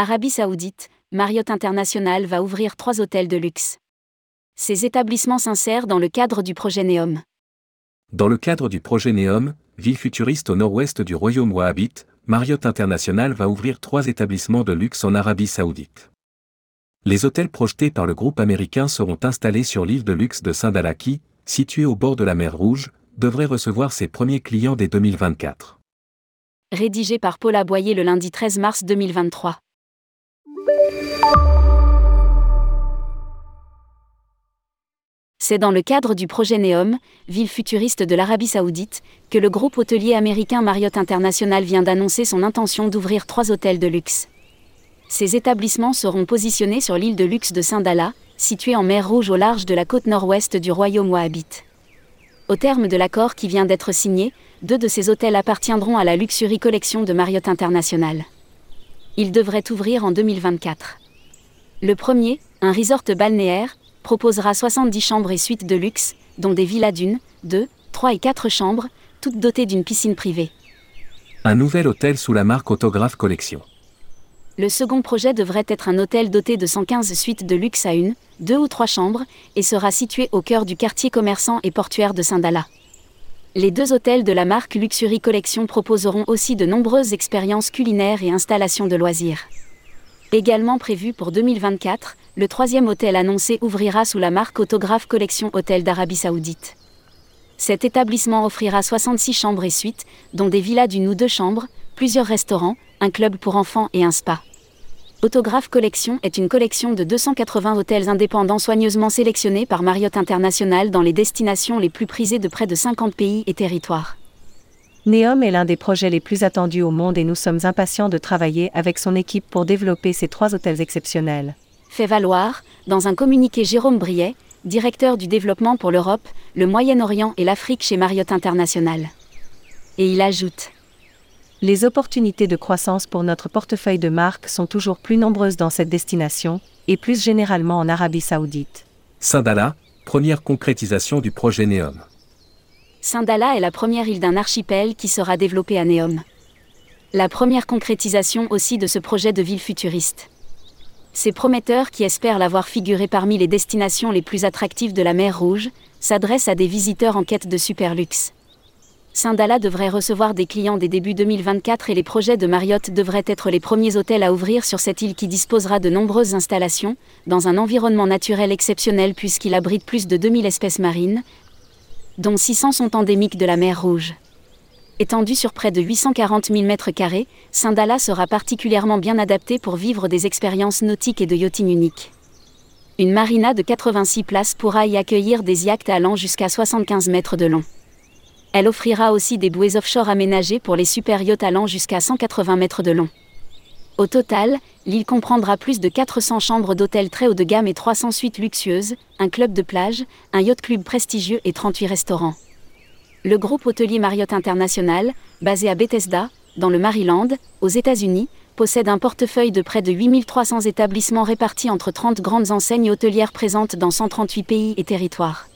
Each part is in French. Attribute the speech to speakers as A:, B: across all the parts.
A: Arabie Saoudite, Marriott International va ouvrir trois hôtels de luxe. Ces établissements s'insèrent dans le cadre du projet Neom.
B: Dans le cadre du projet Neom, ville futuriste au nord-ouest du royaume wahhabite, Marriott International va ouvrir trois établissements de luxe en Arabie Saoudite. Les hôtels projetés par le groupe américain seront installés sur l'île de luxe de Saint-Dala qui, située au bord de la mer Rouge, devrait recevoir ses premiers clients dès 2024.
A: Rédigé par Paula Boyer le lundi 13 mars 2023. C'est dans le cadre du projet Neom, ville futuriste de l'Arabie Saoudite, que le groupe hôtelier américain Marriott International vient d'annoncer son intention d'ouvrir trois hôtels de luxe. Ces établissements seront positionnés sur l'île de luxe de Saint-Dala, située en mer Rouge au large de la côte nord-ouest du royaume wahhabite. Au terme de l'accord qui vient d'être signé, deux de ces hôtels appartiendront à la Luxury Collection de Marriott International. Ils devraient ouvrir en 2024. Le premier, un resort balnéaire, proposera 70 chambres et suites de luxe, dont des villas d'une, deux, trois et quatre chambres, toutes dotées d'une piscine privée.
B: Un nouvel hôtel sous la marque Autographe Collection.
A: Le second projet devrait être un hôtel doté de 115 suites de luxe à une, deux ou trois chambres, et sera situé au cœur du quartier commerçant et portuaire de Saint-Dala. Les deux hôtels de la marque Luxury Collection proposeront aussi de nombreuses expériences culinaires et installations de loisirs. Également prévu pour 2024, le troisième hôtel annoncé ouvrira sous la marque Autographe Collection Hôtel d'Arabie Saoudite. Cet établissement offrira 66 chambres et suites, dont des villas d'une ou deux chambres, plusieurs restaurants, un club pour enfants et un spa. Autographe Collection est une collection de 280 hôtels indépendants soigneusement sélectionnés par Marriott International dans les destinations les plus prisées de près de 50 pays et territoires.
C: Neom est l'un des projets les plus attendus au monde et nous sommes impatients de travailler avec son équipe pour développer ces trois hôtels exceptionnels.
A: Fait valoir, dans un communiqué Jérôme Briet, directeur du développement pour l'Europe, le Moyen-Orient et l'Afrique chez Marriott International. Et il ajoute
C: les opportunités de croissance pour notre portefeuille de marques sont toujours plus nombreuses dans cette destination, et plus généralement en Arabie saoudite.
B: Saint-Dala, première concrétisation du projet Neom.
A: Saint-Dala est la première île d'un archipel qui sera développé à Neom. La première concrétisation aussi de ce projet de ville futuriste. Ces prometteurs qui espèrent l'avoir figuré parmi les destinations les plus attractives de la mer Rouge, s'adressent à des visiteurs en quête de super luxe. Saint-Dala devrait recevoir des clients dès début 2024 et les projets de Marriott devraient être les premiers hôtels à ouvrir sur cette île qui disposera de nombreuses installations, dans un environnement naturel exceptionnel puisqu'il abrite plus de 2000 espèces marines, dont 600 sont endémiques de la mer Rouge. Étendu sur près de 840 000 m2, Saint-Dala sera particulièrement bien adapté pour vivre des expériences nautiques et de yachting uniques. Une marina de 86 places pourra y accueillir des yachts allant jusqu'à 75 mètres de long. Elle offrira aussi des bouées offshore aménagées pour les super yachts allant jusqu'à 180 mètres de long. Au total, l'île comprendra plus de 400 chambres d'hôtel très haut de gamme et 300 suites luxueuses, un club de plage, un yacht club prestigieux et 38 restaurants. Le groupe hôtelier Marriott International, basé à Bethesda, dans le Maryland, aux États-Unis, possède un portefeuille de près de 8300 établissements répartis entre 30 grandes enseignes hôtelières présentes dans 138 pays et territoires.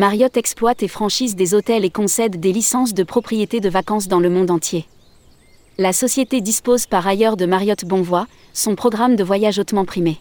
A: Marriott exploite et franchise des hôtels et concède des licences de propriété de vacances dans le monde entier. La société dispose par ailleurs de Marriott Bonvoy, son programme de voyage hautement primé.